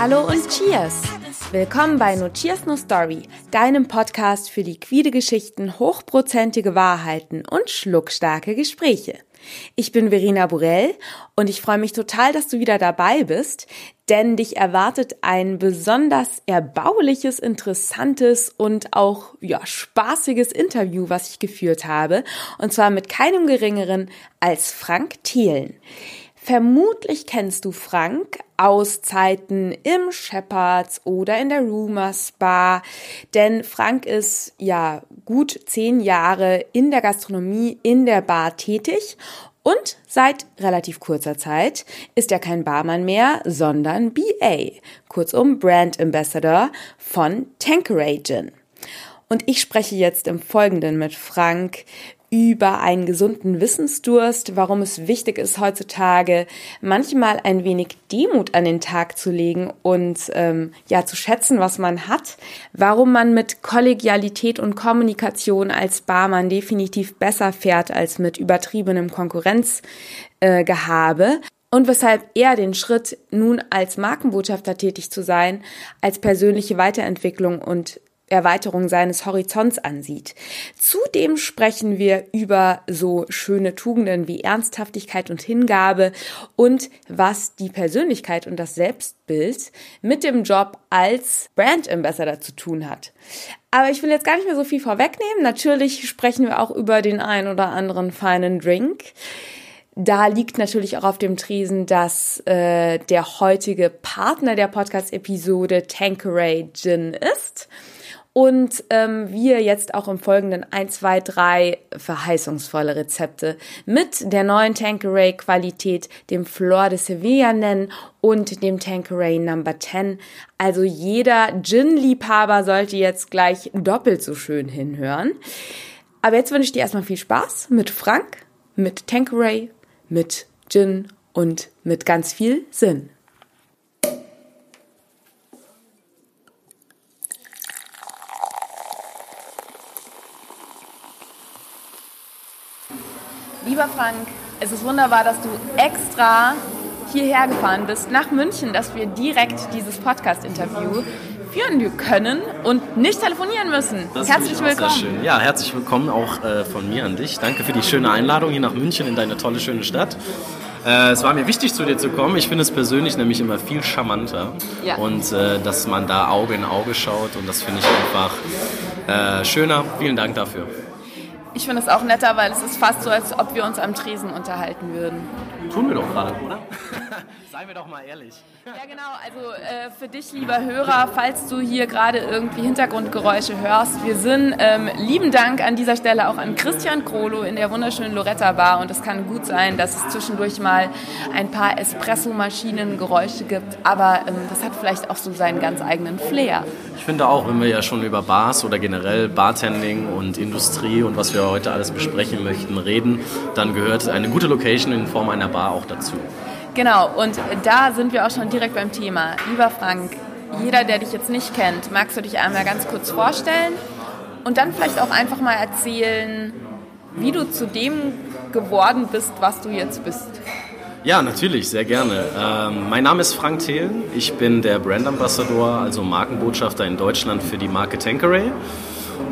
Hallo und Cheers! Willkommen bei No Cheers No Story, deinem Podcast für liquide Geschichten, hochprozentige Wahrheiten und schluckstarke Gespräche. Ich bin Verena Burell und ich freue mich total, dass du wieder dabei bist, denn dich erwartet ein besonders erbauliches, interessantes und auch ja, spaßiges Interview, was ich geführt habe, und zwar mit keinem geringeren als Frank Thelen. Vermutlich kennst du Frank aus Zeiten im Shepherds oder in der Rumors Bar, denn Frank ist ja gut zehn Jahre in der Gastronomie in der Bar tätig. Und seit relativ kurzer Zeit ist er kein Barmann mehr, sondern BA, kurzum Brand Ambassador von Tanqueray Gin. Und ich spreche jetzt im Folgenden mit Frank über einen gesunden Wissensdurst, warum es wichtig ist, heutzutage manchmal ein wenig Demut an den Tag zu legen und ähm, ja zu schätzen, was man hat, warum man mit Kollegialität und Kommunikation als Barmann definitiv besser fährt als mit übertriebenem Konkurrenzgehabe. Äh, und weshalb er den Schritt, nun als Markenbotschafter tätig zu sein, als persönliche Weiterentwicklung und Erweiterung seines Horizonts ansieht. Zudem sprechen wir über so schöne Tugenden wie Ernsthaftigkeit und Hingabe und was die Persönlichkeit und das Selbstbild mit dem Job als Brand Ambassador zu tun hat. Aber ich will jetzt gar nicht mehr so viel vorwegnehmen. Natürlich sprechen wir auch über den ein oder anderen feinen Drink. Da liegt natürlich auch auf dem Tresen, dass äh, der heutige Partner der Podcast-Episode Tanqueray Gin ist und ähm, wir jetzt auch im Folgenden 1, 2, 3 verheißungsvolle Rezepte mit der neuen Tanqueray Qualität, dem Flor de Sevilla nennen und dem Tanqueray Number 10. Also jeder Gin-Liebhaber sollte jetzt gleich doppelt so schön hinhören. Aber jetzt wünsche ich dir erstmal viel Spaß mit Frank, mit Tanqueray, mit Gin und mit ganz viel Sinn. Lieber Frank, es ist wunderbar, dass du extra hierher gefahren bist, nach München, dass wir direkt dieses Podcast-Interview führen können und nicht telefonieren müssen. Das herzlich willkommen. Ja, herzlich willkommen auch äh, von mir an dich. Danke für die schöne Einladung hier nach München in deine tolle, schöne Stadt. Äh, es war mir wichtig, zu dir zu kommen. Ich finde es persönlich nämlich immer viel charmanter. Ja. Und äh, dass man da Auge in Auge schaut und das finde ich einfach äh, schöner. Vielen Dank dafür. Ich finde es auch netter, weil es ist fast so, als ob wir uns am Tresen unterhalten würden. Tun wir doch gerade, oder? Seien wir doch mal ehrlich. Ja, genau. Also äh, für dich, lieber Hörer, falls du hier gerade irgendwie Hintergrundgeräusche hörst, wir sind ähm, lieben Dank an dieser Stelle auch an Christian Krolo in der wunderschönen Loretta Bar. Und es kann gut sein, dass es zwischendurch mal ein paar Espresso-Maschinen-Geräusche gibt. Aber ähm, das hat vielleicht auch so seinen ganz eigenen Flair. Ich finde auch, wenn wir ja schon über Bars oder generell Bartending und Industrie und was wir heute alles besprechen möchten, reden, dann gehört eine gute Location in Form einer Bar auch dazu. Genau, und da sind wir auch schon direkt beim Thema. Lieber Frank, jeder, der dich jetzt nicht kennt, magst du dich einmal ganz kurz vorstellen und dann vielleicht auch einfach mal erzählen, wie du zu dem geworden bist, was du jetzt bist. Ja, natürlich, sehr gerne. Ähm, mein Name ist Frank Thelen. Ich bin der Brand Ambassador, also Markenbotschafter in Deutschland für die Marke Tankeray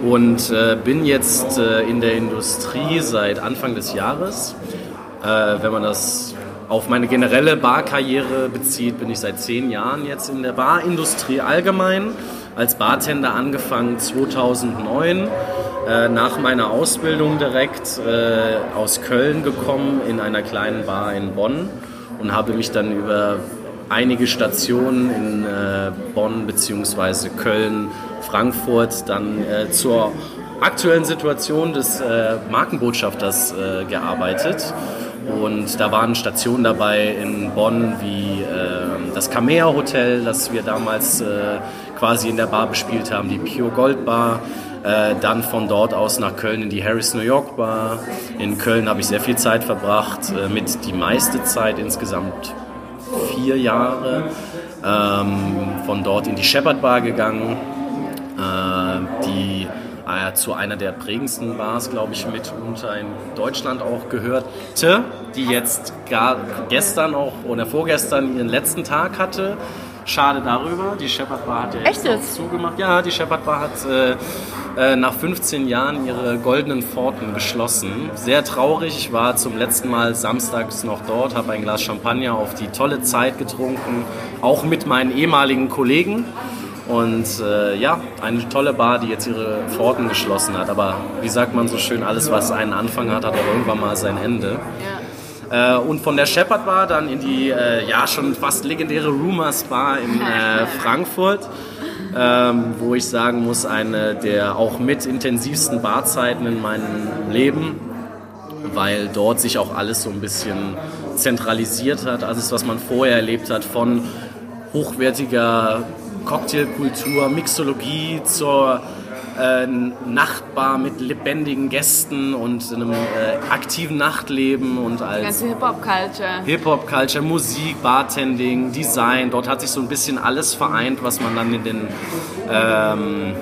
und äh, bin jetzt äh, in der Industrie seit Anfang des Jahres. Äh, wenn man das auf meine generelle Barkarriere bezieht, bin ich seit zehn Jahren jetzt in der Barindustrie allgemein. Als Bartender angefangen 2009, äh, nach meiner Ausbildung direkt äh, aus Köln gekommen in einer kleinen Bar in Bonn und habe mich dann über einige Stationen in äh, Bonn bzw. Köln, Frankfurt dann äh, zur aktuellen Situation des äh, Markenbotschafters äh, gearbeitet und da waren Stationen dabei in Bonn wie äh, das Kamea Hotel, das wir damals äh, quasi in der Bar bespielt haben, die Pure Gold Bar. Äh, dann von dort aus nach Köln in die Harris New York Bar. In Köln habe ich sehr viel Zeit verbracht, äh, mit die meiste Zeit insgesamt vier Jahre. Ähm, von dort in die Shepherd Bar gegangen, äh, die äh, zu einer der prägendsten Bars, glaube ich, mitunter in Deutschland auch gehörte, die jetzt gar gestern auch oder vorgestern ihren letzten Tag hatte. Schade darüber. Die Shepard Bar hat ja jetzt Echt? zugemacht. Ja, die Shepard Bar hat äh, äh, nach 15 Jahren ihre goldenen Pforten geschlossen. Sehr traurig. Ich war zum letzten Mal samstags noch dort, habe ein Glas Champagner auf die tolle Zeit getrunken, auch mit meinen ehemaligen Kollegen. Und äh, ja, eine tolle Bar, die jetzt ihre Pforten geschlossen hat. Aber wie sagt man so schön, alles, was einen Anfang hat, hat auch irgendwann mal sein Ende. Ja. Äh, und von der Shepherd Bar dann in die äh, ja schon fast legendäre Rumors Bar in äh, Frankfurt. Ähm, wo ich sagen muss, eine der auch mit intensivsten Barzeiten in meinem Leben, weil dort sich auch alles so ein bisschen zentralisiert hat. Alles, was man vorher erlebt hat, von hochwertiger Cocktailkultur, Mixologie zur äh, Nachtbar mit lebendigen Gästen und einem äh, aktiven Nachtleben und als ganze Hip-Hop-Culture. Hip-Hop-Culture, Musik, Bartending, Design. Dort hat sich so ein bisschen alles vereint, was man dann in den ähm,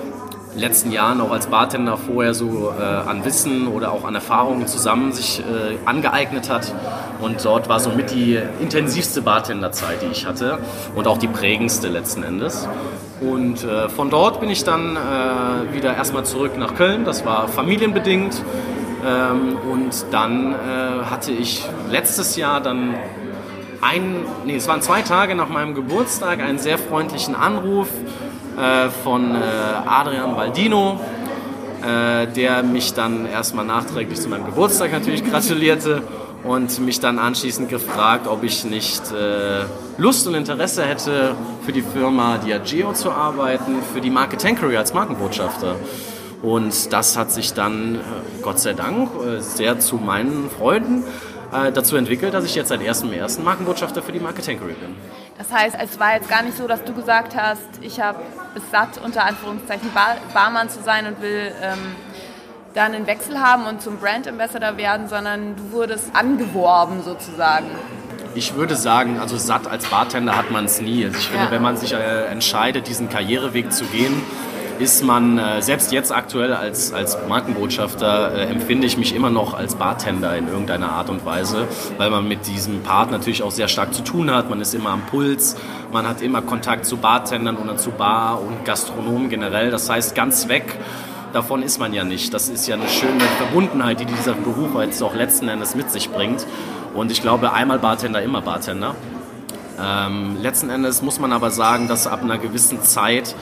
letzten Jahren auch als Bartender vorher so äh, an Wissen oder auch an Erfahrungen zusammen sich äh, angeeignet hat. Und dort war somit die intensivste Bartenderzeit, die ich hatte und auch die prägendste letzten Endes. Und äh, von dort bin ich dann äh, wieder erstmal zurück nach Köln. Das war familienbedingt. Ähm, und dann äh, hatte ich letztes Jahr dann ein, nee, es waren zwei Tage nach meinem Geburtstag einen sehr freundlichen Anruf von äh, Adrian Baldino, äh, der mich dann erstmal nachträglich zu meinem Geburtstag natürlich gratulierte und mich dann anschließend gefragt, ob ich nicht Lust und Interesse hätte, für die Firma Diageo zu arbeiten, für die Marke Tankery als Markenbotschafter. Und das hat sich dann, Gott sei Dank, sehr zu meinen Freunden dazu entwickelt, dass ich jetzt seit 1.1. Markenbotschafter für die Marke Tankery bin. Das heißt, es war jetzt gar nicht so, dass du gesagt hast, ich habe es satt, unter Anführungszeichen Bar Barmann zu sein und will ähm, dann einen Wechsel haben und zum Brand Ambassador werden, sondern du wurdest angeworben sozusagen. Ich würde sagen, also satt als Bartender hat man es nie. Also ich finde, ja. wenn man sich äh, entscheidet, diesen Karriereweg zu gehen, ist man, äh, selbst jetzt aktuell als, als Markenbotschafter, äh, empfinde ich mich immer noch als Bartender in irgendeiner Art und Weise, weil man mit diesem Part natürlich auch sehr stark zu tun hat. Man ist immer am Puls, man hat immer Kontakt zu Bartendern oder zu Bar- und Gastronomen generell. Das heißt, ganz weg davon ist man ja nicht. Das ist ja eine schöne Verbundenheit, die dieser Beruf jetzt auch letzten Endes mit sich bringt. Und ich glaube, einmal Bartender, immer Bartender. Ähm, letzten Endes muss man aber sagen, dass ab einer gewissen Zeit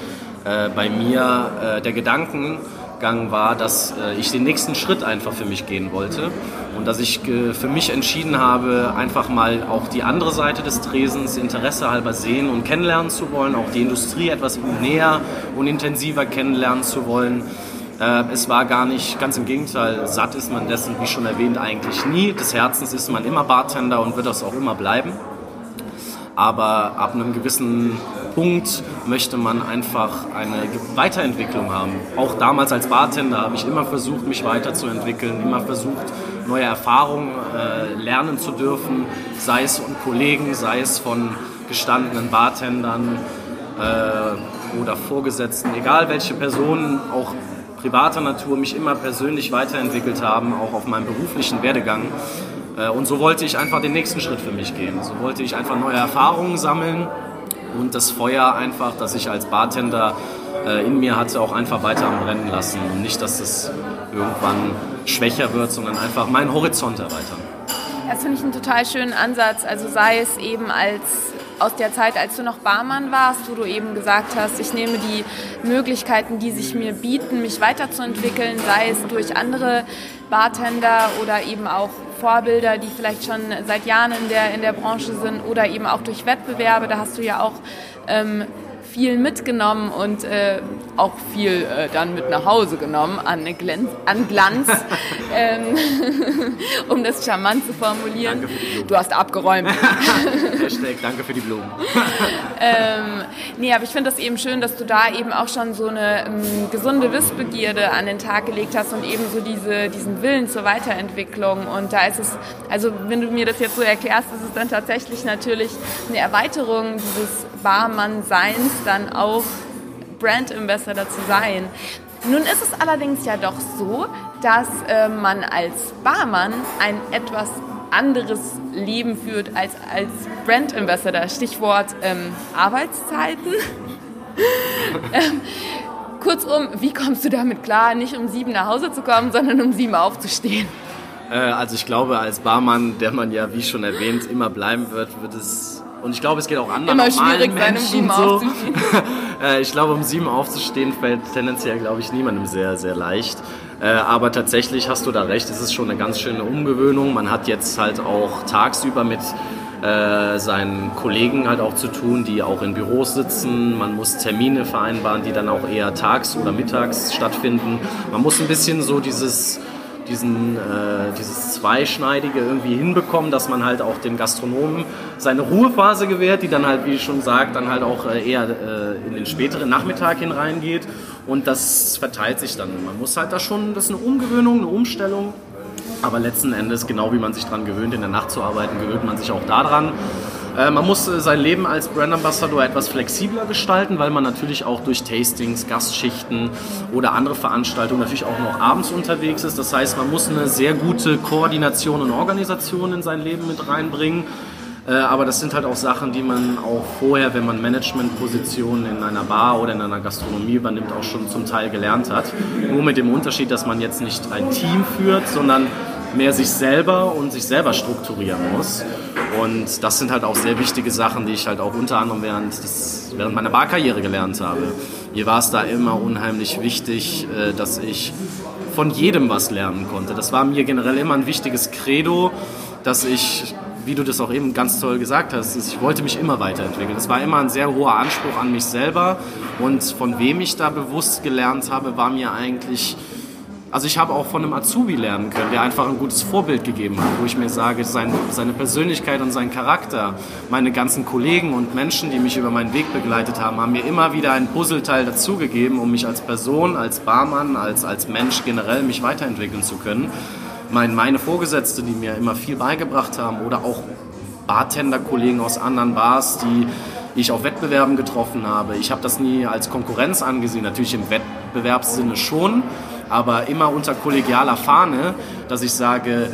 äh, bei mir äh, der Gedankengang war, dass äh, ich den nächsten Schritt einfach für mich gehen wollte und dass ich äh, für mich entschieden habe, einfach mal auch die andere Seite des Tresens Interesse halber sehen und kennenlernen zu wollen, auch die Industrie etwas näher und intensiver kennenlernen zu wollen. Äh, es war gar nicht, ganz im Gegenteil, satt ist man dessen, wie schon erwähnt, eigentlich nie. Des Herzens ist man immer Bartender und wird das auch immer bleiben aber ab einem gewissen Punkt möchte man einfach eine Weiterentwicklung haben. Auch damals als Bartender habe ich immer versucht, mich weiterzuentwickeln, immer versucht, neue Erfahrungen äh, lernen zu dürfen, sei es von Kollegen, sei es von gestandenen Bartendern äh, oder Vorgesetzten, egal welche Personen, auch privater Natur, mich immer persönlich weiterentwickelt haben, auch auf meinem beruflichen Werdegang. Äh, und so wollte ich einfach den nächsten Schritt für mich gehen. So wollte ich einfach neue Erfahrungen sammeln und das Feuer einfach, das ich als Bartender äh, in mir hatte, auch einfach weiter am Brennen lassen. Und nicht, dass es irgendwann schwächer wird, sondern einfach meinen Horizont erweitern. Das finde ich einen total schönen Ansatz. Also sei es eben als aus der Zeit, als du noch Barmann warst, wo du eben gesagt hast, ich nehme die Möglichkeiten, die sich mir bieten, mich weiterzuentwickeln, sei es durch andere Bartender oder eben auch Vorbilder, die vielleicht schon seit Jahren in der, in der Branche sind oder eben auch durch Wettbewerbe. Da hast du ja auch ähm, viel mitgenommen und äh, auch viel äh, dann mit nach Hause genommen an, Glanz, an Glanz, ähm, um das charmant zu formulieren. Du hast abgeräumt. Hashtag danke für die Blumen. ähm, nee, aber ich finde das eben schön, dass du da eben auch schon so eine ähm, gesunde Wissbegierde an den Tag gelegt hast und eben so diese, diesen Willen zur Weiterentwicklung. Und da ist es, also wenn du mir das jetzt so erklärst, ist es dann tatsächlich natürlich eine Erweiterung dieses Barmann-Seins dann auch Brand Ambassador zu sein. Nun ist es allerdings ja doch so, dass äh, man als Barmann ein etwas anderes Leben führt als als Brand Ambassador. Stichwort ähm, Arbeitszeiten. ähm, kurzum, wie kommst du damit klar, nicht um sieben nach Hause zu kommen, sondern um sieben aufzustehen? Äh, also ich glaube, als Barmann, der man ja, wie schon erwähnt, immer bleiben wird, wird es und ich glaube, es geht auch anderen Immer schwierig sieben so. Äh, ich glaube, um sieben aufzustehen fällt tendenziell, glaube ich, niemandem sehr, sehr leicht. Äh, aber tatsächlich hast du da recht, es ist schon eine ganz schöne Umgewöhnung. Man hat jetzt halt auch tagsüber mit äh, seinen Kollegen halt auch zu tun, die auch in Büros sitzen. Man muss Termine vereinbaren, die dann auch eher tags oder mittags stattfinden. Man muss ein bisschen so dieses diesen, äh, dieses Zweischneidige irgendwie hinbekommen, dass man halt auch dem Gastronomen seine Ruhephase gewährt, die dann halt, wie ich schon sagt, dann halt auch äh, eher äh, in den späteren Nachmittag hineingeht und das verteilt sich dann. Man muss halt da schon, das ist eine Umgewöhnung, eine Umstellung, aber letzten Endes, genau wie man sich daran gewöhnt, in der Nacht zu arbeiten, gewöhnt man sich auch daran. Äh, man muss äh, sein Leben als Brand Ambassador etwas flexibler gestalten, weil man natürlich auch durch Tastings, Gastschichten oder andere Veranstaltungen natürlich auch noch abends unterwegs ist. Das heißt, man muss eine sehr gute Koordination und Organisation in sein Leben mit reinbringen. Äh, aber das sind halt auch Sachen, die man auch vorher, wenn man Managementpositionen in einer Bar oder in einer Gastronomie übernimmt, auch schon zum Teil gelernt hat. Nur mit dem Unterschied, dass man jetzt nicht ein Team führt, sondern mehr sich selber und sich selber strukturieren muss. Und das sind halt auch sehr wichtige Sachen, die ich halt auch unter anderem während, des, während meiner Barkarriere gelernt habe. Mir war es da immer unheimlich wichtig, äh, dass ich von jedem was lernen konnte. Das war mir generell immer ein wichtiges Credo, dass ich, wie du das auch eben ganz toll gesagt hast, ich wollte mich immer weiterentwickeln. Es war immer ein sehr hoher Anspruch an mich selber und von wem ich da bewusst gelernt habe, war mir eigentlich also ich habe auch von einem Azubi lernen können, der einfach ein gutes Vorbild gegeben hat, wo ich mir sage, sein, seine Persönlichkeit und sein Charakter, meine ganzen Kollegen und Menschen, die mich über meinen Weg begleitet haben, haben mir immer wieder ein Puzzleteil dazugegeben, um mich als Person, als Barmann, als, als Mensch generell mich weiterentwickeln zu können. Mein, meine Vorgesetzte, die mir immer viel beigebracht haben oder auch Bartender-Kollegen aus anderen Bars, die ich auf Wettbewerben getroffen habe. Ich habe das nie als Konkurrenz angesehen, natürlich im Wettbewerbssinne schon, aber immer unter kollegialer Fahne, dass ich sage,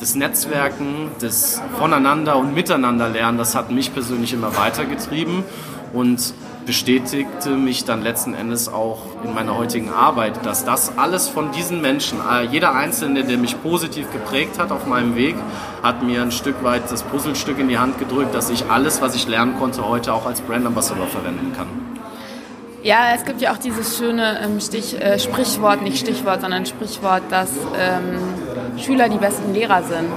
das Netzwerken, das Voneinander und Miteinander lernen, das hat mich persönlich immer weitergetrieben und bestätigte mich dann letzten Endes auch in meiner heutigen Arbeit, dass das alles von diesen Menschen, äh, jeder Einzelne, der mich positiv geprägt hat auf meinem Weg, hat mir ein Stück weit das Puzzlestück in die Hand gedrückt, dass ich alles, was ich lernen konnte, heute auch als Brand Ambassador verwenden kann. Ja, es gibt ja auch dieses schöne ähm, Stich, äh, Sprichwort, nicht Stichwort, sondern Sprichwort, dass ähm, Schüler die besten Lehrer sind.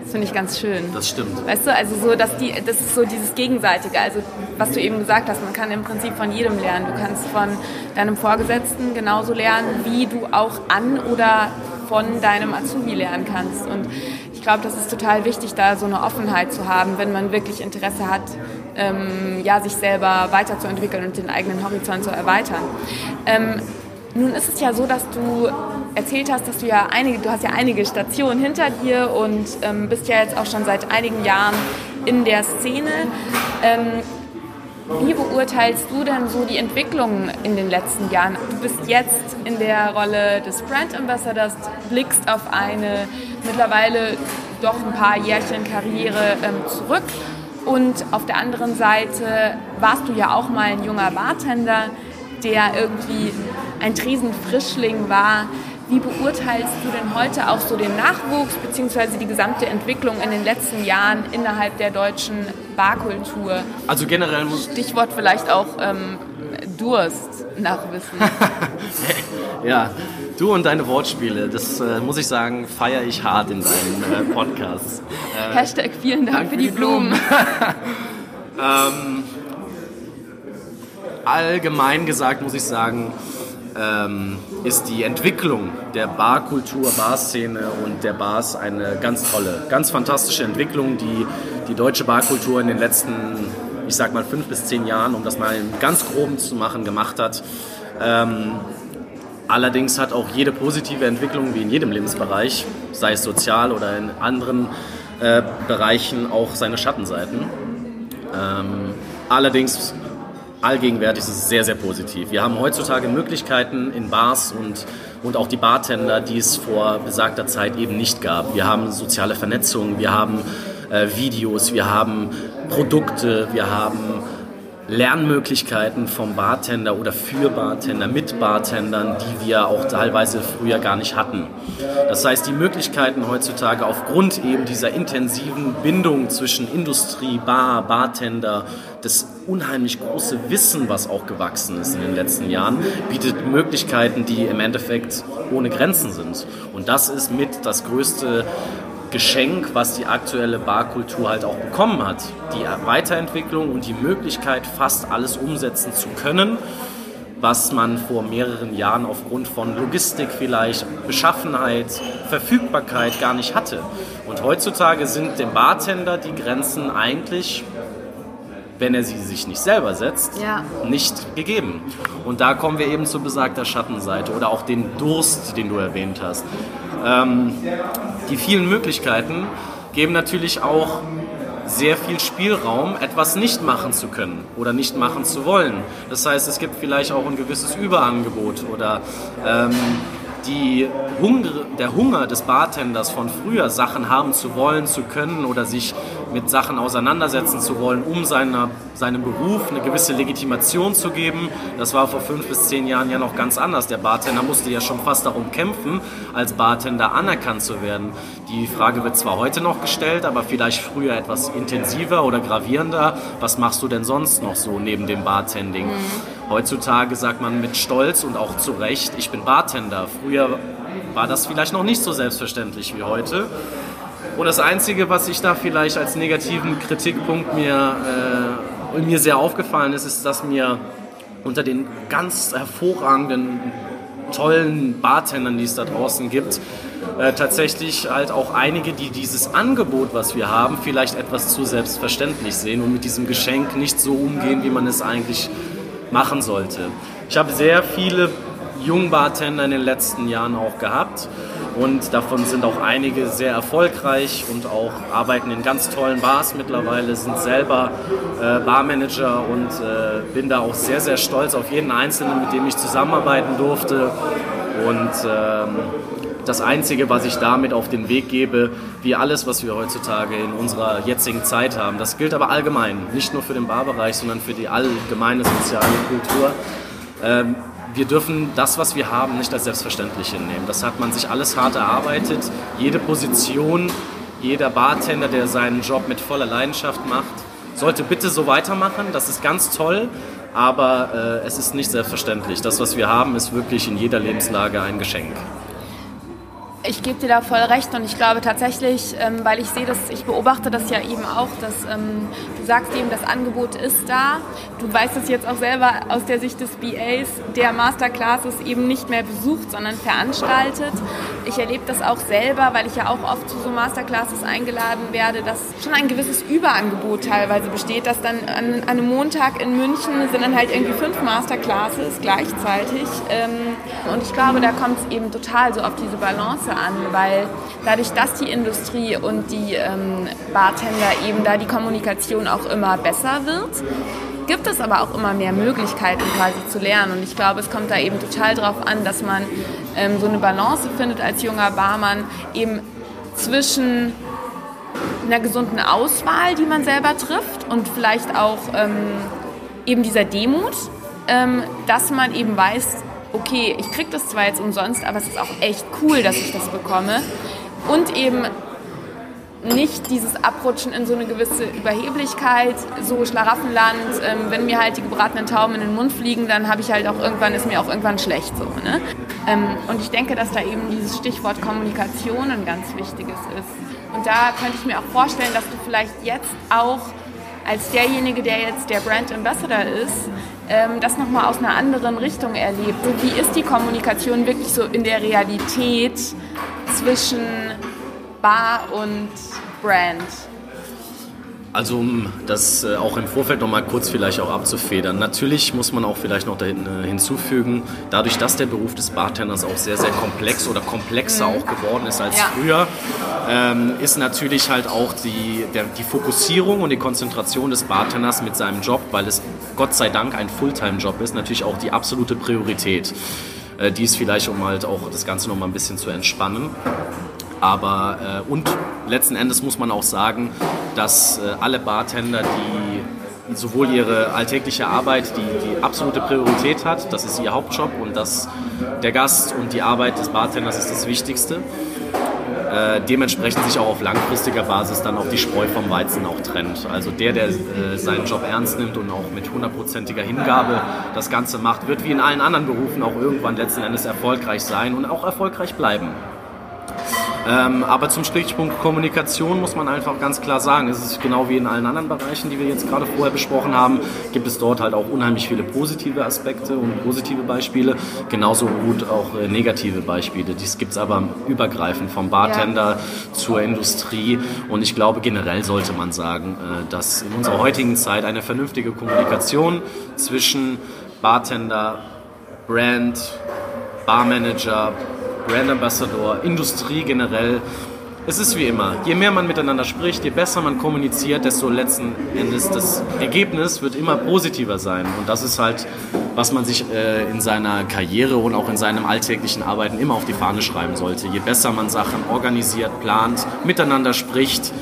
Das finde ich ganz schön. Das stimmt. Weißt du, also so, dass die, das ist so dieses Gegenseitige. Also was du eben gesagt hast, man kann im Prinzip von jedem lernen. Du kannst von deinem Vorgesetzten genauso lernen, wie du auch an oder von deinem Azubi lernen kannst. Und ich glaube, das ist total wichtig, da so eine Offenheit zu haben, wenn man wirklich Interesse hat, ähm, ja, sich selber weiterzuentwickeln und den eigenen Horizont zu erweitern. Ähm, nun ist es ja so, dass du erzählt hast, dass du ja einige, du hast ja einige Stationen hinter dir und ähm, bist ja jetzt auch schon seit einigen Jahren in der Szene. Ähm, wie beurteilst du denn so die Entwicklungen in den letzten Jahren? Du bist jetzt in der Rolle des Brand Ambassadors, blickst auf eine mittlerweile doch ein paar Jährchen Karriere ähm, zurück und auf der anderen Seite warst du ja auch mal ein junger Bartender, der irgendwie ein Tresenfrischling war. Wie beurteilst du denn heute auch so den Nachwuchs bzw. die gesamte Entwicklung in den letzten Jahren innerhalb der deutschen Barkultur? Also generell muss Stichwort vielleicht auch ähm, Durst nach Wissen. ja, du und deine Wortspiele, das äh, muss ich sagen, feiere ich hart in deinen äh, Podcasts. Äh, Hashtag vielen Dank, Dank für die Blumen. Blumen. ähm, allgemein gesagt muss ich sagen, ähm, ist die Entwicklung der Barkultur, Barszene und der Bars eine ganz tolle, ganz fantastische Entwicklung, die die deutsche Barkultur in den letzten, ich sag mal, fünf bis zehn Jahren, um das mal ganz groben zu machen, gemacht hat. Ähm, allerdings hat auch jede positive Entwicklung, wie in jedem Lebensbereich, sei es sozial oder in anderen äh, Bereichen, auch seine Schattenseiten. Ähm, allerdings allgegenwärtig, ist sehr, sehr positiv. Wir haben heutzutage Möglichkeiten in Bars und, und auch die Bartender, die es vor besagter Zeit eben nicht gab. Wir haben soziale Vernetzung, wir haben äh, Videos, wir haben Produkte, wir haben Lernmöglichkeiten vom Bartender oder für Bartender, mit Bartendern, die wir auch teilweise früher gar nicht hatten. Das heißt, die Möglichkeiten heutzutage aufgrund eben dieser intensiven Bindung zwischen Industrie, Bar, Bartender, das unheimlich große Wissen, was auch gewachsen ist in den letzten Jahren, bietet Möglichkeiten, die im Endeffekt ohne Grenzen sind. Und das ist mit das größte Geschenk, was die aktuelle Barkultur halt auch bekommen hat. Die Weiterentwicklung und die Möglichkeit, fast alles umsetzen zu können, was man vor mehreren Jahren aufgrund von Logistik vielleicht, Beschaffenheit, Verfügbarkeit gar nicht hatte. Und heutzutage sind dem Bartender die Grenzen eigentlich wenn er sie sich nicht selber setzt, ja. nicht gegeben. Und da kommen wir eben zu besagter Schattenseite oder auch den Durst, den du erwähnt hast. Ähm, die vielen Möglichkeiten geben natürlich auch sehr viel Spielraum, etwas nicht machen zu können oder nicht machen zu wollen. Das heißt, es gibt vielleicht auch ein gewisses Überangebot oder ähm, die Hunger, der Hunger des Bartenders von früher, Sachen haben zu wollen, zu können oder sich mit Sachen auseinandersetzen zu wollen, um seiner, seinem Beruf eine gewisse Legitimation zu geben. Das war vor fünf bis zehn Jahren ja noch ganz anders. Der Bartender musste ja schon fast darum kämpfen, als Bartender anerkannt zu werden. Die Frage wird zwar heute noch gestellt, aber vielleicht früher etwas intensiver oder gravierender. Was machst du denn sonst noch so neben dem Bartending? Mhm. Heutzutage sagt man mit Stolz und auch zu Recht, ich bin Bartender. Früher war das vielleicht noch nicht so selbstverständlich wie heute. Und das Einzige, was ich da vielleicht als negativen Kritikpunkt mir, äh, mir sehr aufgefallen ist, ist, dass mir unter den ganz hervorragenden, tollen Bartendern, die es da draußen gibt, äh, tatsächlich halt auch einige, die dieses Angebot, was wir haben, vielleicht etwas zu selbstverständlich sehen und mit diesem Geschenk nicht so umgehen, wie man es eigentlich machen sollte. Ich habe sehr viele Jungbartender in den letzten Jahren auch gehabt und davon sind auch einige sehr erfolgreich und auch arbeiten in ganz tollen Bars mittlerweile, sind selber äh, Barmanager und äh, bin da auch sehr, sehr stolz auf jeden Einzelnen, mit dem ich zusammenarbeiten durfte. Und ähm, das Einzige, was ich damit auf den Weg gebe, wie alles, was wir heutzutage in unserer jetzigen Zeit haben, das gilt aber allgemein, nicht nur für den Barbereich, sondern für die allgemeine soziale Kultur. Ähm, wir dürfen das, was wir haben, nicht als selbstverständlich hinnehmen. Das hat man sich alles hart erarbeitet. Jede Position, jeder Bartender, der seinen Job mit voller Leidenschaft macht, sollte bitte so weitermachen. Das ist ganz toll, aber äh, es ist nicht selbstverständlich. Das, was wir haben, ist wirklich in jeder Lebenslage ein Geschenk. Ich gebe dir da voll recht und ich glaube tatsächlich, ähm, weil ich sehe das, ich beobachte das ja eben auch, dass ähm, du sagst eben, das Angebot ist da. Du weißt es jetzt auch selber aus der Sicht des BAs, der Masterclasses eben nicht mehr besucht, sondern veranstaltet. Ich erlebe das auch selber, weil ich ja auch oft zu so Masterclasses eingeladen werde, dass schon ein gewisses Überangebot teilweise besteht, dass dann an, an einem Montag in München sind dann halt irgendwie fünf Masterclasses gleichzeitig. Ähm, und ich glaube, da kommt es eben total so auf diese Balance Interesse an, weil dadurch, dass die Industrie und die ähm, Bartender eben da die Kommunikation auch immer besser wird, gibt es aber auch immer mehr Möglichkeiten quasi zu lernen. Und ich glaube, es kommt da eben total darauf an, dass man ähm, so eine Balance findet als junger Barmann eben zwischen einer gesunden Auswahl, die man selber trifft und vielleicht auch ähm, eben dieser Demut, ähm, dass man eben weiß, okay, ich kriege das zwar jetzt umsonst, aber es ist auch echt cool, dass ich das bekomme. Und eben nicht dieses Abrutschen in so eine gewisse Überheblichkeit, so Schlaraffenland, ähm, wenn mir halt die gebratenen Tauben in den Mund fliegen, dann habe ich halt auch irgendwann, ist mir auch irgendwann schlecht so. Ne? Ähm, und ich denke, dass da eben dieses Stichwort Kommunikation ein ganz wichtiges ist. Und da könnte ich mir auch vorstellen, dass du vielleicht jetzt auch als derjenige, der jetzt der Brand Ambassador ist, ähm, das nochmal aus einer anderen Richtung erlebt. Wie ist die Kommunikation wirklich so in der Realität zwischen Bar und Brand? Also um das äh, auch im Vorfeld noch mal kurz vielleicht auch abzufedern. Natürlich muss man auch vielleicht noch äh, hinzufügen, dadurch, dass der Beruf des Bartenders auch sehr, sehr komplex oder komplexer mhm. auch geworden ist als ja. früher, ähm, ist natürlich halt auch die, der, die Fokussierung und die Konzentration des Bartenders mit seinem Job, weil es Gott sei Dank ein Fulltime-Job ist, natürlich auch die absolute Priorität. Äh, dies vielleicht, um halt auch das Ganze noch mal ein bisschen zu entspannen. Aber äh, und letzten Endes muss man auch sagen, dass äh, alle Bartender, die sowohl ihre alltägliche Arbeit, die die absolute Priorität hat, das ist ihr Hauptjob und das der Gast und die Arbeit des Bartenders ist das Wichtigste. Äh, dementsprechend sich auch auf langfristiger Basis dann auch die Spreu vom Weizen auch trennt. Also der, der äh, seinen Job ernst nimmt und auch mit hundertprozentiger Hingabe das Ganze macht, wird wie in allen anderen Berufen auch irgendwann letzten Endes erfolgreich sein und auch erfolgreich bleiben. Ähm, aber zum Stichpunkt Kommunikation muss man einfach ganz klar sagen, es ist genau wie in allen anderen Bereichen, die wir jetzt gerade vorher besprochen haben, gibt es dort halt auch unheimlich viele positive Aspekte und positive Beispiele, genauso gut auch äh, negative Beispiele. Dies gibt es aber übergreifend vom Bartender ja. zur Industrie und ich glaube generell sollte man sagen, äh, dass in unserer heutigen Zeit eine vernünftige Kommunikation zwischen Bartender, Brand, Barmanager, Brand Ambassador, Industrie generell. Es ist wie immer, je mehr man miteinander spricht, je besser man kommuniziert, desto letzten Endes das Ergebnis wird immer positiver sein. Und das ist halt, was man sich äh, in seiner Karriere und auch in seinem alltäglichen Arbeiten immer auf die Fahne schreiben sollte. Je besser man Sachen organisiert, plant, miteinander spricht,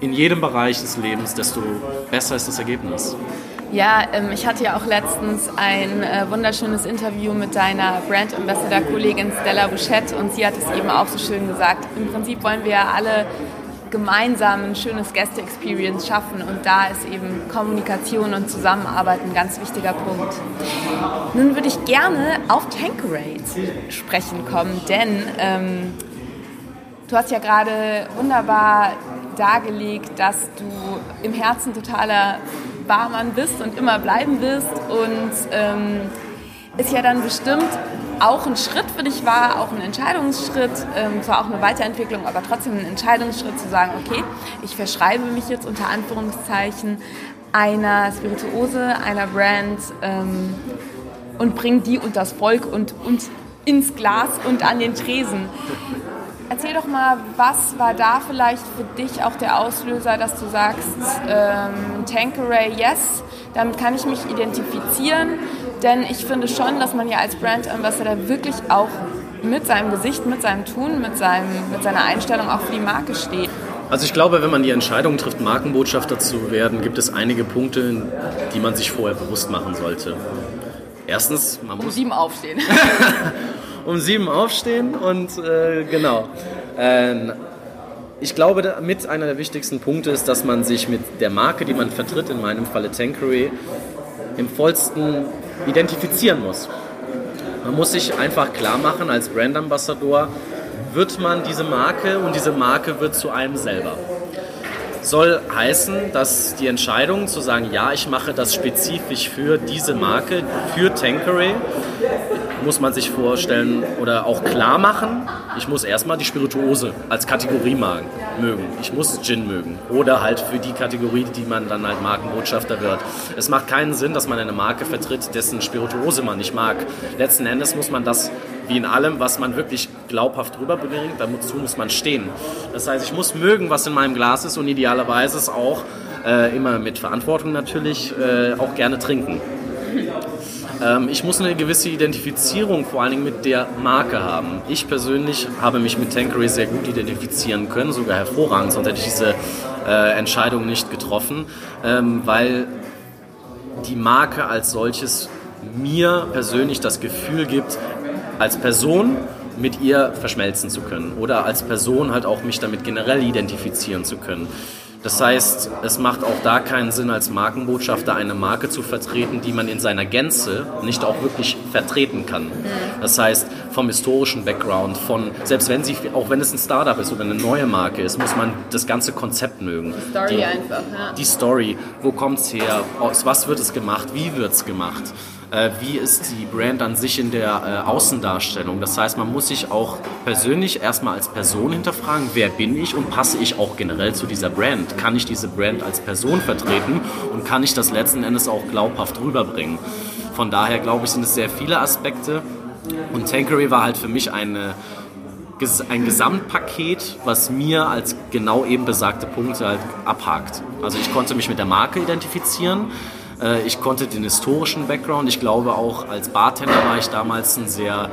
in jedem Bereich des Lebens, desto besser ist das Ergebnis. Ja, ähm, ich hatte ja auch letztens ein äh, wunderschönes Interview mit deiner Brand Ambassador Kollegin Stella Bouchette und sie hat es eben auch so schön gesagt. Im Prinzip wollen wir ja alle gemeinsam ein schönes Gäste-Experience schaffen und da ist eben Kommunikation und Zusammenarbeit ein ganz wichtiger Punkt. Nun würde ich gerne auf Tanqueray zu sprechen kommen, denn ähm, du hast ja gerade wunderbar dargelegt, dass du im Herzen totaler Barmann bist und immer bleiben wirst und ähm, ist ja dann bestimmt auch ein Schritt für dich war, auch ein Entscheidungsschritt, ähm, zwar auch eine Weiterentwicklung, aber trotzdem ein Entscheidungsschritt zu sagen, okay, ich verschreibe mich jetzt unter Anführungszeichen einer Spirituose, einer Brand ähm, und bringe die unters Volk und, und ins Glas und an den Tresen. Erzähl doch mal, was war da vielleicht für dich auch der Auslöser, dass du sagst, ähm, Tankeray, yes, damit kann ich mich identifizieren, denn ich finde schon, dass man ja als Brand Ambassador wirklich auch mit seinem Gesicht, mit seinem Tun, mit, seinem, mit seiner Einstellung auch für die Marke steht. Also ich glaube, wenn man die Entscheidung trifft, Markenbotschafter zu werden, gibt es einige Punkte, die man sich vorher bewusst machen sollte. Erstens, man muss... Um sieben aufstehen. um sieben aufstehen und äh, genau. Äh, ich glaube, mit einer der wichtigsten Punkte ist, dass man sich mit der Marke, die man vertritt, in meinem Falle Tankery, im vollsten identifizieren muss. Man muss sich einfach klar machen, als Brand Ambassador wird man diese Marke und diese Marke wird zu einem selber soll heißen, dass die Entscheidung zu sagen, ja, ich mache das spezifisch für diese Marke, für Tankeray, muss man sich vorstellen oder auch klar machen, ich muss erstmal die Spirituose als Kategorie mögen. Ich muss Gin mögen. Oder halt für die Kategorie, die man dann halt Markenbotschafter wird. Es macht keinen Sinn, dass man eine Marke vertritt, dessen Spirituose man nicht mag. Letzten Endes muss man das wie in allem, was man wirklich glaubhaft rüberbringt, dazu muss man stehen. Das heißt, ich muss mögen, was in meinem Glas ist und idealerweise es auch äh, immer mit Verantwortung natürlich äh, auch gerne trinken. Ähm, ich muss eine gewisse Identifizierung vor allen Dingen mit der Marke haben. Ich persönlich habe mich mit Tankeray sehr gut identifizieren können, sogar hervorragend, sonst hätte ich diese äh, Entscheidung nicht getroffen, ähm, weil die Marke als solches mir persönlich das Gefühl gibt, als Person mit ihr verschmelzen zu können oder als Person halt auch mich damit generell identifizieren zu können. Das heißt, es macht auch da keinen Sinn, als Markenbotschafter eine Marke zu vertreten, die man in seiner Gänze nicht auch wirklich vertreten kann. Das heißt, vom historischen Background, von selbst wenn sie, auch wenn es ein Startup ist oder eine neue Marke ist, muss man das ganze Konzept mögen. Die Story die, einfach. Ja. Die Story, wo kommt es her, aus was wird es gemacht, wie wird es gemacht wie ist die Brand an sich in der äh, Außendarstellung. Das heißt, man muss sich auch persönlich erstmal als Person hinterfragen, wer bin ich und passe ich auch generell zu dieser Brand? Kann ich diese Brand als Person vertreten und kann ich das letzten Endes auch glaubhaft rüberbringen? Von daher glaube ich, sind es sehr viele Aspekte. Und Tankery war halt für mich eine, ein Gesamtpaket, was mir als genau eben besagte Punkte halt abhakt. Also ich konnte mich mit der Marke identifizieren äh, ich konnte den historischen Background. Ich glaube auch als Bartender war ich damals ein sehr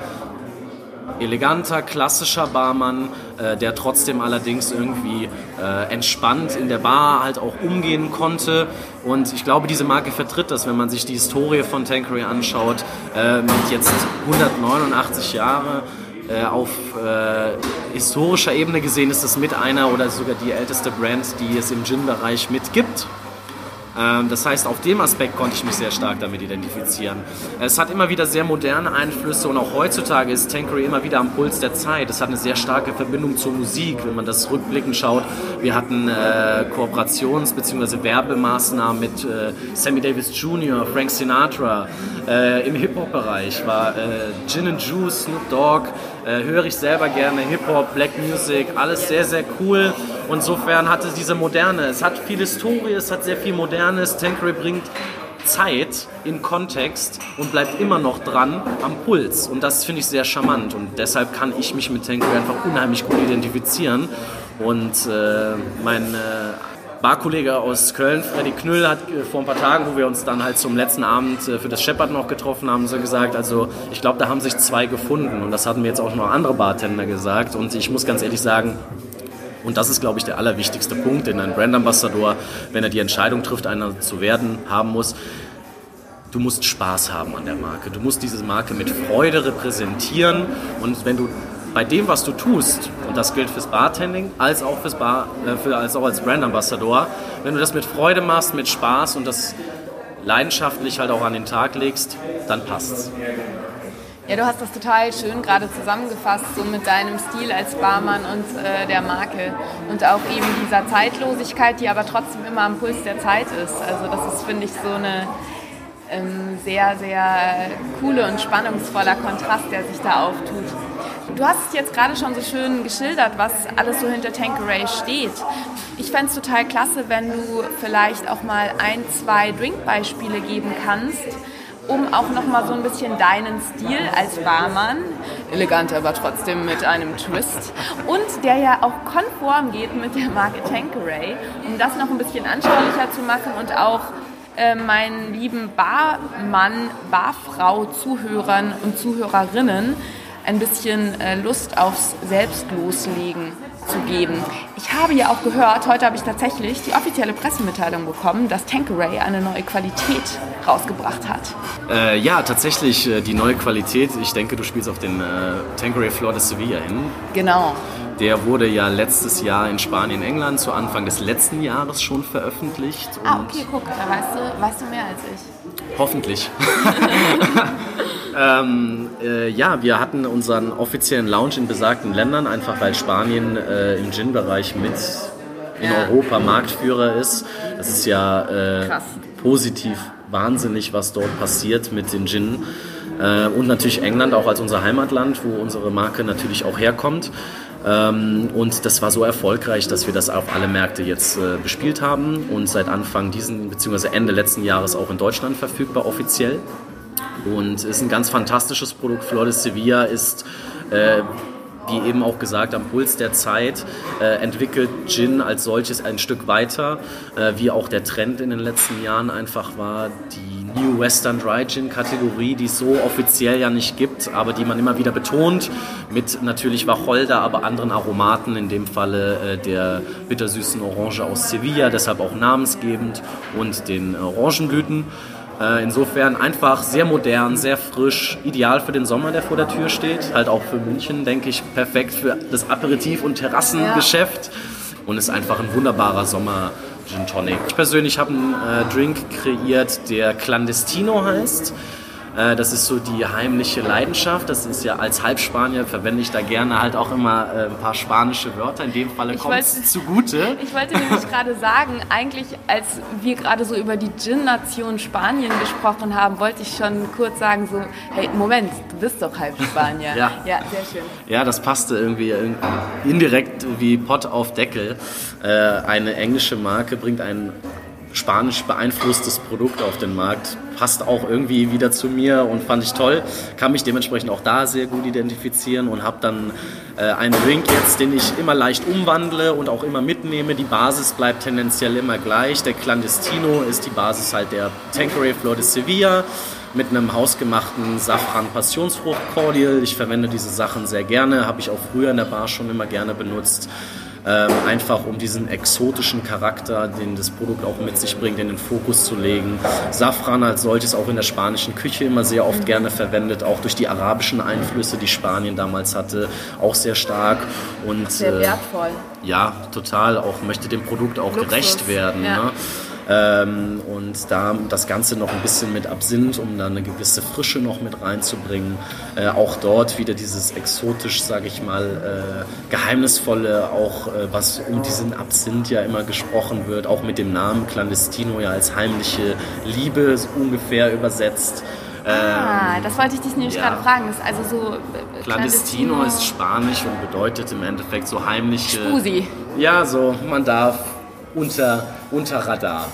eleganter, klassischer Barmann, äh, der trotzdem allerdings irgendwie äh, entspannt in der Bar halt auch umgehen konnte. Und ich glaube, diese Marke vertritt das, wenn man sich die Historie von Tanqueray anschaut, äh, mit jetzt 189 Jahre. Äh, auf äh, historischer Ebene gesehen ist es mit einer oder sogar die älteste Brand, die es im Gin-Bereich mitgibt. Ähm, das heißt, auf dem Aspekt konnte ich mich sehr stark damit identifizieren. Es hat immer wieder sehr moderne Einflüsse und auch heutzutage ist Tankery immer wieder am Puls der Zeit. Es hat eine sehr starke Verbindung zur Musik, wenn man das rückblickend schaut. Wir hatten äh, Kooperations- bzw. Werbemaßnahmen mit äh, Sammy Davis Jr., Frank Sinatra. Äh, Im Hip-Hop-Bereich war äh, Gin and Juice, Snoop Dogg, äh, höre ich selber gerne Hip-Hop, Black Music, alles sehr, sehr cool. Insofern hatte diese Moderne, es hat viel Historie, es hat sehr viel Modernes. Tankeray bringt Zeit in Kontext und bleibt immer noch dran am Puls. Und das finde ich sehr charmant. Und deshalb kann ich mich mit Tankeray einfach unheimlich gut identifizieren. Und äh, mein äh, Barkollege aus Köln, Freddy Knüll, hat äh, vor ein paar Tagen, wo wir uns dann halt zum letzten Abend äh, für das Shepard noch getroffen haben, so gesagt, also ich glaube, da haben sich zwei gefunden und das hatten mir jetzt auch noch andere Bartender gesagt und ich muss ganz ehrlich sagen, und das ist, glaube ich, der allerwichtigste Punkt, den ein Brandambassador, wenn er die Entscheidung trifft, einer zu werden, haben muss. Du musst Spaß haben an der Marke. Du musst diese Marke mit Freude repräsentieren. Und wenn du bei dem, was du tust, und das gilt fürs Bartending als auch, fürs Bar, äh, für, als, auch als Brandambassador, wenn du das mit Freude machst, mit Spaß und das leidenschaftlich halt auch an den Tag legst, dann passt's. Ja, du hast das total schön gerade zusammengefasst, so mit deinem Stil als Barmann und äh, der Marke. Und auch eben dieser Zeitlosigkeit, die aber trotzdem immer am Puls der Zeit ist. Also das ist, finde ich, so eine ähm, sehr, sehr coole und spannungsvoller Kontrast, der sich da auftut. Du hast es jetzt gerade schon so schön geschildert, was alles so hinter Tankeray steht. Ich fände es total klasse, wenn du vielleicht auch mal ein, zwei Drinkbeispiele geben kannst, um auch nochmal so ein bisschen deinen Stil als Barmann, elegant aber trotzdem mit einem Twist, und der ja auch konform geht mit der Marke Tankeray, um das noch ein bisschen anschaulicher zu machen und auch äh, meinen lieben Barmann, Barfrau, Zuhörern und Zuhörerinnen ein bisschen äh, Lust aufs Selbstloslegen zu geben. Ich habe ja auch gehört, heute habe ich tatsächlich die offizielle Pressemitteilung bekommen, dass Tankeray eine neue Qualität rausgebracht hat. Äh, ja, tatsächlich äh, die neue Qualität. Ich denke, du spielst auf den äh, Tankeray Flor de Sevilla hin. Genau. Der wurde ja letztes Jahr in Spanien, England zu Anfang des letzten Jahres schon veröffentlicht. ah, okay, guck, da weißt du, weißt du mehr als ich. Hoffentlich. ähm, äh, ja, wir hatten unseren offiziellen Lounge in besagten Ländern, einfach weil Spanien äh, im Gin-Bereich mit in ja. Europa Marktführer ist. Das ist ja äh, positiv wahnsinnig, was dort passiert mit den Gin. Äh, und natürlich England auch als unser Heimatland, wo unsere Marke natürlich auch herkommt. Ähm, und das war so erfolgreich, dass wir das auf alle Märkte jetzt äh, bespielt haben und seit Anfang diesen bzw. Ende letzten Jahres auch in Deutschland verfügbar offiziell. Und ist ein ganz fantastisches Produkt. Flor de Sevilla ist äh, wie eben auch gesagt, am Puls der Zeit äh, entwickelt Gin als solches ein Stück weiter, äh, wie auch der Trend in den letzten Jahren einfach war, die New Western Dry Gin Kategorie, die es so offiziell ja nicht gibt, aber die man immer wieder betont, mit natürlich Wacholder, aber anderen Aromaten, in dem Falle äh, der bittersüßen Orange aus Sevilla, deshalb auch namensgebend, und den Orangenblüten. Äh, insofern einfach sehr modern, sehr frisch, ideal für den Sommer, der vor der Tür steht. Halt auch für München, denke ich, perfekt für das Aperitif- und Terrassengeschäft. Ja. Und ist einfach ein wunderbarer Sommer. Gin Tonic. Ich persönlich habe einen äh, Drink kreiert, der Clandestino heißt. Äh, das ist so die heimliche Leidenschaft. Das ist ja als Halbspanier verwende ich da gerne halt auch immer äh, ein paar spanische Wörter. In dem Falle kommt es zugute. Ich wollte nämlich gerade sagen, eigentlich als wir gerade so über die Gin-Nation Spanien gesprochen haben, wollte ich schon kurz sagen so, hey, Moment, du bist doch Halbspanier. ja. ja, sehr schön. Ja, das passte irgendwie indirekt wie Pott auf Deckel. Äh, eine englische Marke bringt ein spanisch beeinflusstes Produkt auf den Markt. Passt auch irgendwie wieder zu mir und fand ich toll. Kann mich dementsprechend auch da sehr gut identifizieren und habe dann äh, einen Drink jetzt, den ich immer leicht umwandle und auch immer mitnehme. Die Basis bleibt tendenziell immer gleich. Der Clandestino ist die Basis halt der Tanqueray Flor de Sevilla mit einem hausgemachten Safran Passionsfrucht Cordial. Ich verwende diese Sachen sehr gerne, habe ich auch früher in der Bar schon immer gerne benutzt. Ähm, einfach um diesen exotischen Charakter, den das Produkt auch mit sich bringt, in den Fokus zu legen. Safran als solches auch in der spanischen Küche immer sehr oft gerne verwendet, auch durch die arabischen Einflüsse, die Spanien damals hatte, auch sehr stark. Und, sehr äh, wertvoll. Äh, ja, total. Auch möchte dem Produkt auch Luxus. gerecht werden. Ja. Ne? Ähm, und da das Ganze noch ein bisschen mit Absinth, um da eine gewisse Frische noch mit reinzubringen. Äh, auch dort wieder dieses exotisch, sage ich mal, äh, geheimnisvolle, auch äh, was um diesen Absinth ja immer gesprochen wird, auch mit dem Namen Clandestino ja als heimliche Liebe ungefähr übersetzt. Ah, ähm, das wollte ich dich nämlich ja. gerade fragen. Ist also so äh, Clandestino, Clandestino ist Spanisch und bedeutet im Endeffekt so heimliche. Spusi. Ja, so man darf unter, unter Radar.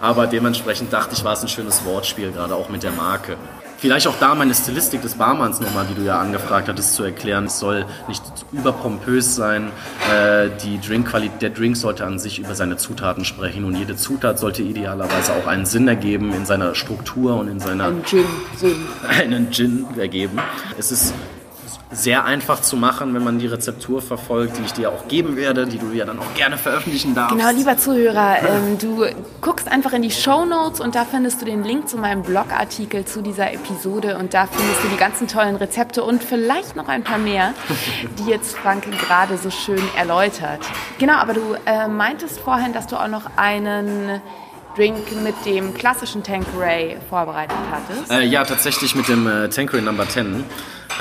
Aber dementsprechend dachte ich, war es ein schönes Wortspiel, gerade auch mit der Marke. Vielleicht auch da meine Stilistik des Barmanns nochmal, die du ja angefragt hattest, zu erklären. Es soll nicht überpompös sein. Äh, die Drinkqualität, der Drink sollte an sich über seine Zutaten sprechen und jede Zutat sollte idealerweise auch einen Sinn ergeben in seiner Struktur und in seiner... Einen Gin, Sinn. Einen Gin ergeben. Es ist sehr einfach zu machen, wenn man die Rezeptur verfolgt, die ich dir auch geben werde, die du ja dann auch gerne veröffentlichen darfst. Genau, lieber Zuhörer, ähm, du guckst einfach in die Show Notes und da findest du den Link zu meinem Blogartikel zu dieser Episode und da findest du die ganzen tollen Rezepte und vielleicht noch ein paar mehr, die jetzt Frank gerade so schön erläutert. Genau, aber du äh, meintest vorhin, dass du auch noch einen Drink mit dem klassischen Tanqueray vorbereitet hattest. Äh, ja, tatsächlich mit dem äh, Tanqueray Number 10.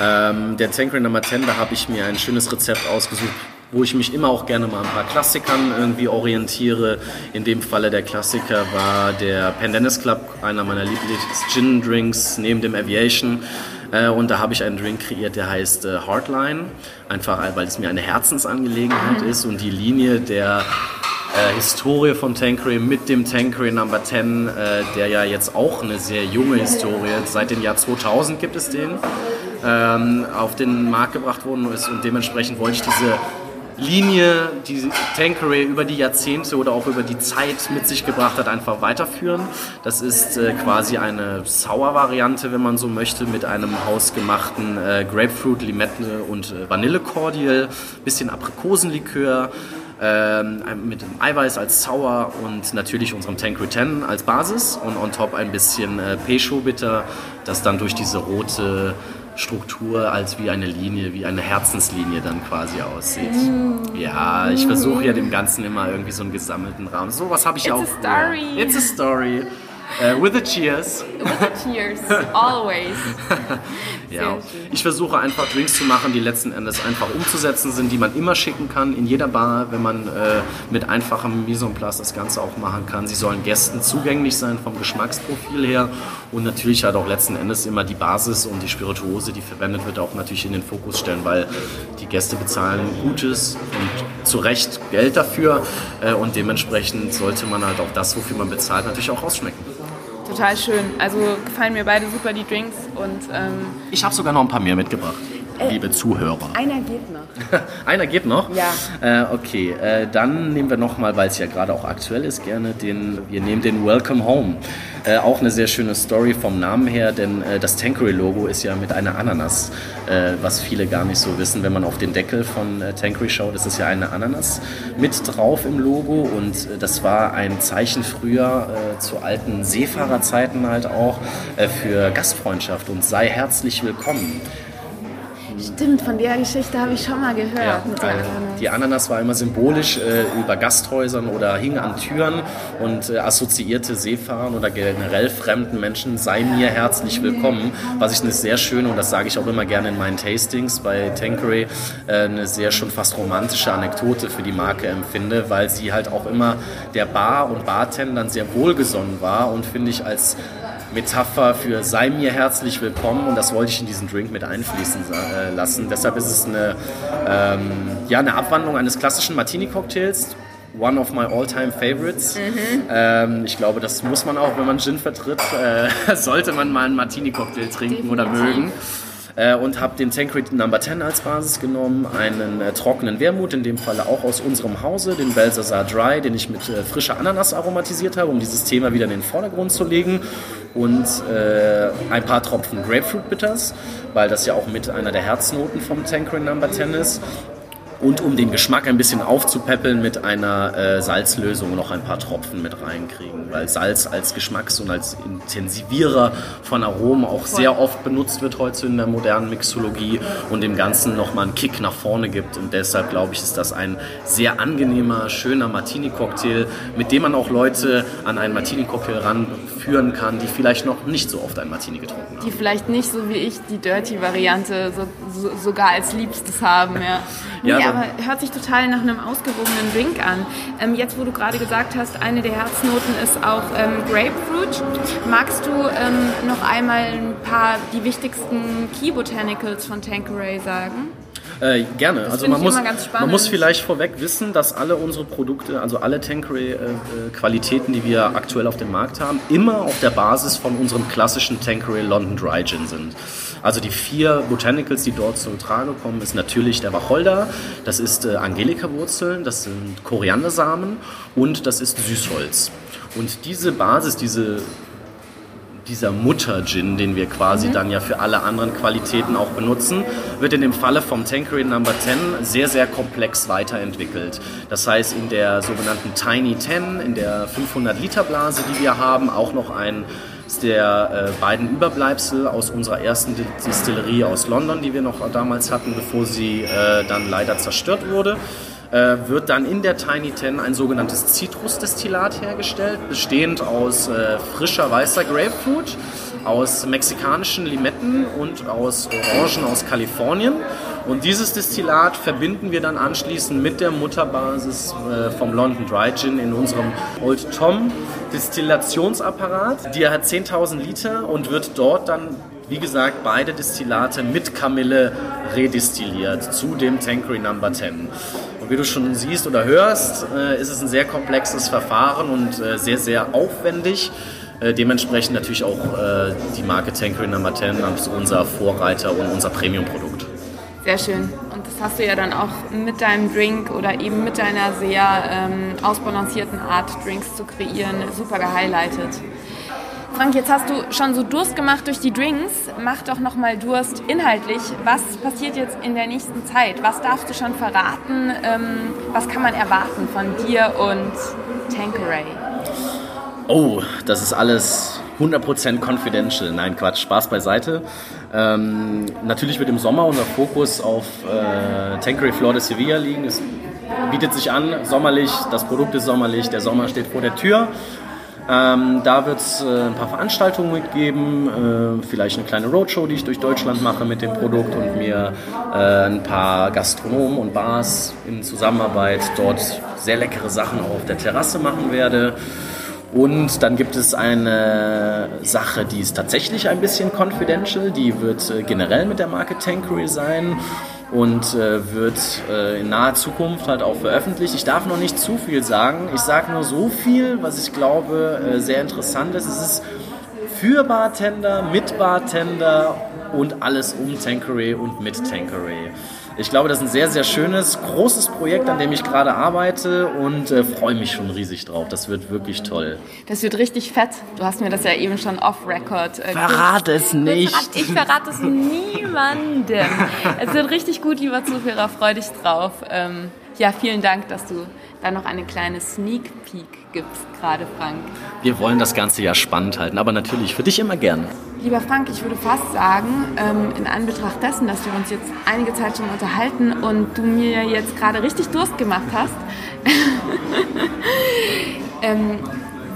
Ähm, der Tankery Nummer 10, da habe ich mir ein schönes Rezept ausgesucht, wo ich mich immer auch gerne mal ein paar Klassikern irgendwie orientiere. In dem Falle der Klassiker war der Pendennis Club, einer meiner Lieblings-Gin-Drinks neben dem Aviation. Äh, und da habe ich einen Drink kreiert, der heißt äh, Hardline. Einfach, weil es mir eine Herzensangelegenheit mhm. ist und die Linie der äh, Historie von Tankery mit dem Tankery Number 10, äh, der ja jetzt auch eine sehr junge Historie, seit dem Jahr 2000 gibt es den ähm, auf den Markt gebracht worden ist und dementsprechend wollte ich diese Linie, die Tankeray über die Jahrzehnte oder auch über die Zeit mit sich gebracht hat, einfach weiterführen. Das ist äh, quasi eine Sour-Variante, wenn man so möchte, mit einem hausgemachten äh, Grapefruit, Limette und äh, Vanille-Cordial, bisschen Aprikosenlikör, ähm, mit dem Eiweiß als Sour und natürlich unserem Tankeray 10 als Basis und on top ein bisschen äh, Peugeot-Bitter, das dann durch diese rote Struktur als wie eine Linie, wie eine Herzenslinie dann quasi aussieht. Mm. Ja, ich versuche ja dem Ganzen immer irgendwie so einen gesammelten Rahmen. So was habe ich It's auch. A story. It's a story. Uh, with the cheers. With the cheers, always. ja, ich versuche einfach Drinks zu machen, die letzten Endes einfach umzusetzen sind, die man immer schicken kann in jeder Bar, wenn man äh, mit einfachem Mise en place das Ganze auch machen kann. Sie sollen Gästen zugänglich sein vom Geschmacksprofil her und natürlich halt auch letzten Endes immer die Basis und die Spirituose, die verwendet wird, auch natürlich in den Fokus stellen, weil die Gäste bezahlen Gutes und zu Recht Geld dafür äh, und dementsprechend sollte man halt auch das, wofür man bezahlt, natürlich auch ausschmecken. Total schön. Also gefallen mir beide super die Drinks und ähm ich habe sogar noch ein paar mehr mitgebracht. Äh, liebe Zuhörer. Einer geht noch. einer geht noch? Ja. Äh, okay, äh, dann nehmen wir nochmal, weil es ja gerade auch aktuell ist, gerne den, wir nehmen den Welcome Home. Äh, auch eine sehr schöne Story vom Namen her, denn äh, das Tankery-Logo ist ja mit einer Ananas, äh, was viele gar nicht so wissen. Wenn man auf den Deckel von äh, Tankery schaut, ist es ja eine Ananas mit drauf im Logo und das war ein Zeichen früher zu alten Seefahrerzeiten halt auch für Gastfreundschaft und sei herzlich willkommen Stimmt, von der Geschichte habe ich schon mal gehört. Ja, Ananas. Die Ananas war immer symbolisch äh, über Gasthäusern oder hing an Türen und äh, assoziierte Seefahrern oder generell fremden Menschen, sei mir herzlich willkommen. Was ich eine sehr schöne, und das sage ich auch immer gerne in meinen Tastings bei Tanqueray, äh, eine sehr schon fast romantische Anekdote für die Marke empfinde, weil sie halt auch immer der Bar und Bartendern sehr wohlgesonnen war und finde ich als Metapher für sei mir herzlich willkommen und das wollte ich in diesen Drink mit einfließen äh, lassen. Deshalb ist es eine, ähm, ja, eine Abwandlung eines klassischen Martini-Cocktails. One of my all-time favorites. Mhm. Ähm, ich glaube, das muss man auch, wenn man Gin vertritt, äh, sollte man mal einen Martini-Cocktail trinken Definitiv. oder mögen äh, und habe den Tancred Number 10 als Basis genommen, einen äh, trockenen Wermut, in dem Falle auch aus unserem Hause, den Belsazar Dry, den ich mit äh, frischer Ananas aromatisiert habe, um dieses Thema wieder in den Vordergrund zu legen. Und äh, ein paar Tropfen Grapefruit Bitters, weil das ja auch mit einer der Herznoten vom Tancred Number 10 ist und um den Geschmack ein bisschen aufzupäppeln mit einer äh, Salzlösung noch ein paar Tropfen mit reinkriegen, weil Salz als Geschmacks- und als Intensivierer von Aromen auch sehr oft benutzt wird heute in der modernen Mixologie und dem Ganzen nochmal einen Kick nach vorne gibt. Und deshalb glaube ich, ist das ein sehr angenehmer, schöner Martini-Cocktail, mit dem man auch Leute an einen Martini-Cocktail ranführen kann, die vielleicht noch nicht so oft einen Martini getrunken haben. Die vielleicht nicht so wie ich die Dirty-Variante so, so, sogar als Liebstes haben, ja. ja nee, aber hört sich total nach einem ausgewogenen Drink an. Ähm, jetzt, wo du gerade gesagt hast, eine der Herznoten ist auch ähm, Grapefruit. Magst du ähm, noch einmal ein paar die wichtigsten Key Botanicals von Tanqueray sagen? Äh, gerne. Das also man muss, man muss vielleicht vorweg wissen, dass alle unsere Produkte, also alle Tanqueray-Qualitäten, äh, die wir aktuell auf dem Markt haben, immer auf der Basis von unserem klassischen Tanqueray London Dry Gin sind. Also die vier Botanicals, die dort zum Trage kommen, ist natürlich der Wacholder, das ist äh, Angelika-Wurzeln, das sind Koriandersamen und das ist Süßholz. Und diese Basis, diese dieser Mutter-Gin, den wir quasi mhm. dann ja für alle anderen Qualitäten auch benutzen, wird in dem Falle vom Tanqueray Number 10 sehr, sehr komplex weiterentwickelt. Das heißt, in der sogenannten Tiny 10, in der 500-Liter-Blase, die wir haben, auch noch ein der äh, beiden Überbleibsel aus unserer ersten Distillerie aus London, die wir noch damals hatten, bevor sie äh, dann leider zerstört wurde äh, wird dann in der Tiny Ten ein sogenanntes Zitrusdestillat hergestellt, bestehend aus äh, frischer weißer Grapefruit, aus mexikanischen Limetten und aus Orangen aus Kalifornien. Und dieses Destillat verbinden wir dann anschließend mit der Mutterbasis äh, vom London Dry Gin in unserem Old Tom Destillationsapparat. Die hat 10.000 Liter und wird dort dann wie gesagt, beide Destillate mit Kamille redestilliert zu dem Tankery Number 10. Und wie du schon siehst oder hörst, äh, ist es ein sehr komplexes Verfahren und äh, sehr, sehr aufwendig. Äh, dementsprechend natürlich auch die Marke Tankery Number 10 als unser Vorreiter und unser Premium-Produkt. Sehr schön. Und das hast du ja dann auch mit deinem Drink oder eben mit deiner sehr ähm, ausbalancierten Art, Drinks zu kreieren, super gehighlightet. Frank, jetzt hast du schon so Durst gemacht durch die Drinks. Mach doch noch mal Durst inhaltlich. Was passiert jetzt in der nächsten Zeit? Was darfst du schon verraten? Ähm, was kann man erwarten von dir und Tankeray? Oh, das ist alles 100% confidential. Nein, Quatsch, Spaß beiseite. Ähm, natürlich wird im Sommer unser Fokus auf äh, Tankeray Flor de Sevilla liegen. Es bietet sich an, sommerlich, das Produkt ist sommerlich, der Sommer steht vor der Tür ähm, da wird es äh, ein paar Veranstaltungen mitgeben, äh, vielleicht eine kleine Roadshow, die ich durch Deutschland mache mit dem Produkt und mir äh, ein paar Gastronomen und Bars in Zusammenarbeit dort sehr leckere Sachen auch auf der Terrasse machen werde. Und dann gibt es eine Sache, die ist tatsächlich ein bisschen confidential, die wird äh, generell mit der Marke Tankery sein und äh, wird äh, in naher Zukunft halt auch veröffentlicht. Ich darf noch nicht zu viel sagen. Ich sage nur so viel, was ich glaube äh, sehr interessant ist. Es ist für Bartender, mit Bartender und alles um Tankeray und mit Tankeray. Ich glaube, das ist ein sehr, sehr schönes, großes Projekt, an dem ich gerade arbeite und äh, freue mich schon riesig drauf. Das wird wirklich toll. Das wird richtig fett. Du hast mir das ja eben schon off-Record äh, Verrat es nicht. Ich verrate es niemandem. es wird richtig gut, lieber Zuhörer. Freu dich drauf. Ähm, ja, vielen Dank, dass du da noch eine kleine Sneak Peek gibst, gerade Frank. Wir wollen das Ganze ja spannend halten, aber natürlich für dich immer gern. Lieber Frank, ich würde fast sagen, ähm, in Anbetracht dessen, dass wir uns jetzt einige Zeit schon unterhalten und du mir jetzt gerade richtig Durst gemacht hast, ähm,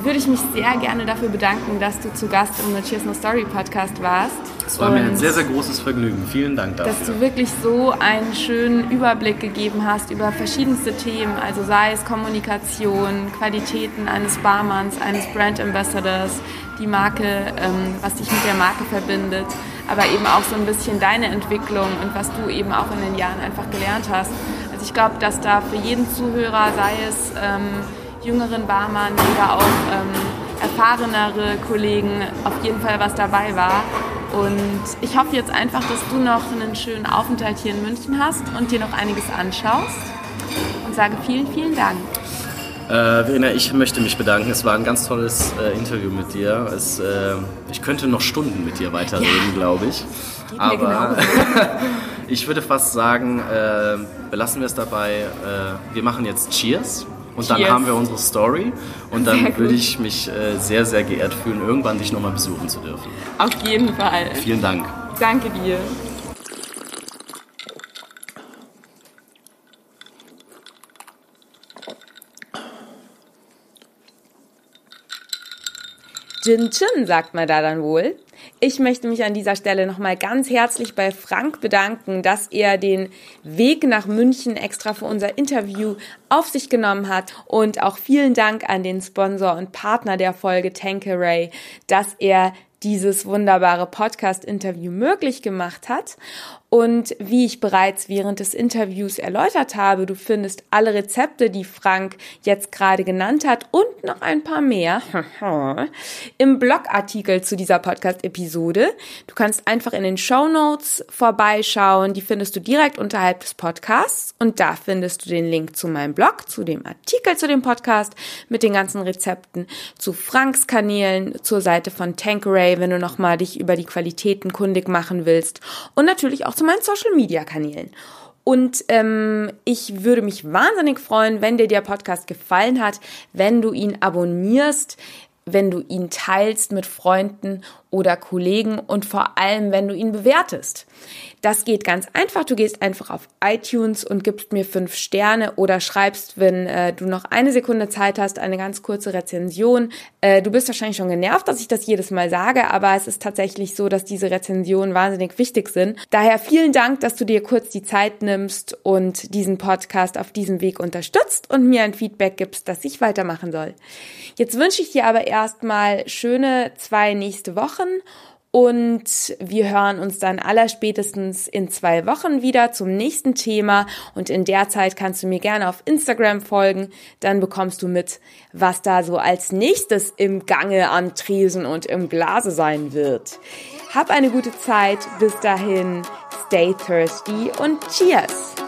würde ich mich sehr gerne dafür bedanken, dass du zu Gast im No Cheers No Story Podcast warst. Es war mir ein sehr, sehr großes Vergnügen. Vielen Dank dafür. Dass du wirklich so einen schönen Überblick gegeben hast über verschiedenste Themen, also sei es Kommunikation, Qualitäten eines Barmanns, eines Brand Ambassadors, die Marke, ähm, was dich mit der Marke verbindet, aber eben auch so ein bisschen deine Entwicklung und was du eben auch in den Jahren einfach gelernt hast. Also ich glaube, dass da für jeden Zuhörer, sei es ähm, jüngeren Barmann oder auch ähm, erfahrenere Kollegen auf jeden Fall was dabei war. Und ich hoffe jetzt einfach, dass du noch einen schönen Aufenthalt hier in München hast und dir noch einiges anschaust. Und sage vielen, vielen Dank. Äh, Verena, ich möchte mich bedanken. Es war ein ganz tolles äh, Interview mit dir. Es, äh, ich könnte noch Stunden mit dir weiterreden, ja. glaube ich. Geht Aber ich würde fast sagen, äh, belassen wir es dabei. Äh, wir machen jetzt Cheers. Und dann Cheers. haben wir unsere Story und dann würde ich mich äh, sehr, sehr geehrt fühlen, irgendwann dich nochmal besuchen zu dürfen. Auf jeden Fall. Vielen Dank. Danke dir. Gin Chin, sagt man da dann wohl. Ich möchte mich an dieser Stelle nochmal ganz herzlich bei Frank bedanken, dass er den Weg nach München extra für unser Interview auf sich genommen hat. Und auch vielen Dank an den Sponsor und Partner der Folge Tankeray, dass er dieses wunderbare Podcast-Interview möglich gemacht hat. Und wie ich bereits während des Interviews erläutert habe, du findest alle Rezepte, die Frank jetzt gerade genannt hat und noch ein paar mehr im Blogartikel zu dieser Podcast-Episode. Du kannst einfach in den Show Notes vorbeischauen. Die findest du direkt unterhalb des Podcasts und da findest du den Link zu meinem Blog, zu dem Artikel zu dem Podcast mit den ganzen Rezepten, zu Franks Kanälen, zur Seite von Tankeray, wenn du nochmal dich über die Qualitäten kundig machen willst und natürlich auch zu meinen Social-Media-Kanälen. Und ähm, ich würde mich wahnsinnig freuen, wenn dir der Podcast gefallen hat, wenn du ihn abonnierst, wenn du ihn teilst mit Freunden oder Kollegen und vor allem, wenn du ihn bewertest. Das geht ganz einfach. Du gehst einfach auf iTunes und gibst mir fünf Sterne oder schreibst, wenn äh, du noch eine Sekunde Zeit hast, eine ganz kurze Rezension. Äh, du bist wahrscheinlich schon genervt, dass ich das jedes Mal sage, aber es ist tatsächlich so, dass diese Rezensionen wahnsinnig wichtig sind. Daher vielen Dank, dass du dir kurz die Zeit nimmst und diesen Podcast auf diesem Weg unterstützt und mir ein Feedback gibst, dass ich weitermachen soll. Jetzt wünsche ich dir aber erstmal schöne zwei nächste Wochen und wir hören uns dann allerspätestens in zwei Wochen wieder zum nächsten Thema. Und in der Zeit kannst du mir gerne auf Instagram folgen. Dann bekommst du mit, was da so als nächstes im Gange am Tresen und im Glase sein wird. Hab eine gute Zeit. Bis dahin, stay thirsty und cheers!